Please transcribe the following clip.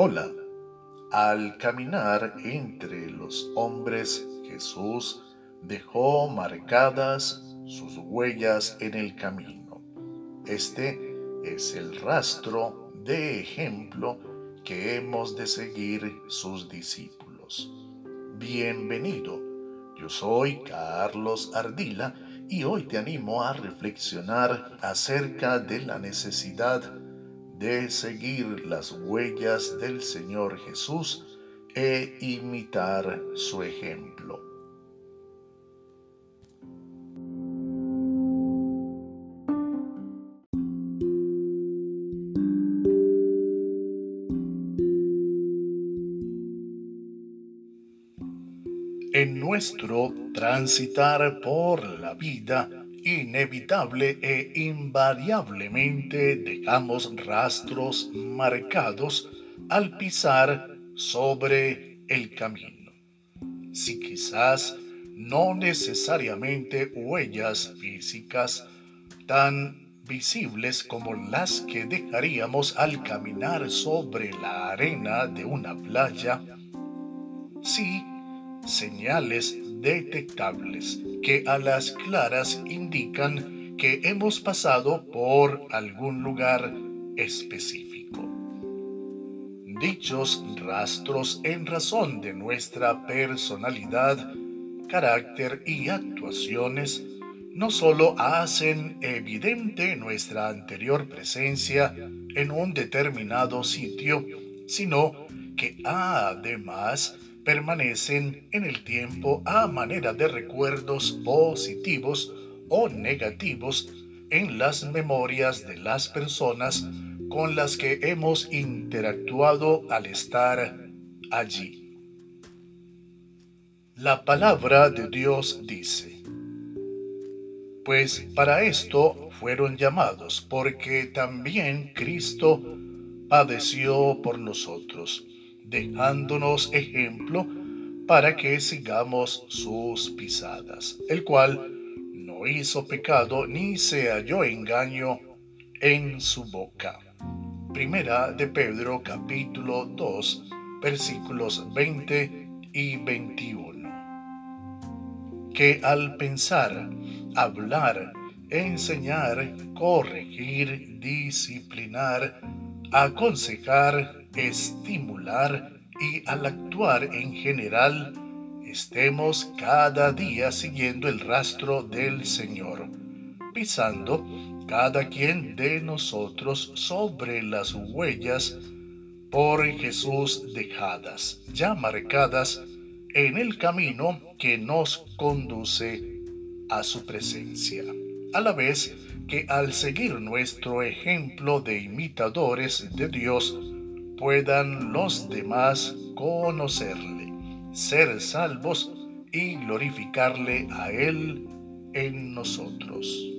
Hola. Al caminar entre los hombres, Jesús dejó marcadas sus huellas en el camino. Este es el rastro de ejemplo que hemos de seguir sus discípulos. Bienvenido, yo soy Carlos Ardila y hoy te animo a reflexionar acerca de la necesidad de seguir las huellas del Señor Jesús e imitar su ejemplo. En nuestro transitar por la vida, inevitable e invariablemente dejamos rastros marcados al pisar sobre el camino. Si quizás no necesariamente huellas físicas tan visibles como las que dejaríamos al caminar sobre la arena de una playa, sí señales detectables que a las claras indican que hemos pasado por algún lugar específico. Dichos rastros en razón de nuestra personalidad, carácter y actuaciones no solo hacen evidente nuestra anterior presencia en un determinado sitio, sino que además permanecen en el tiempo a manera de recuerdos positivos o negativos en las memorias de las personas con las que hemos interactuado al estar allí. La palabra de Dios dice, pues para esto fueron llamados, porque también Cristo padeció por nosotros dejándonos ejemplo para que sigamos sus pisadas, el cual no hizo pecado ni se halló engaño en su boca. Primera de Pedro capítulo 2 versículos 20 y 21. Que al pensar, hablar, enseñar, corregir, disciplinar, aconsejar, estimular y al actuar en general, estemos cada día siguiendo el rastro del Señor, pisando cada quien de nosotros sobre las huellas por Jesús dejadas, ya marcadas en el camino que nos conduce a su presencia. A la vez que al seguir nuestro ejemplo de imitadores de Dios, puedan los demás conocerle, ser salvos y glorificarle a Él en nosotros.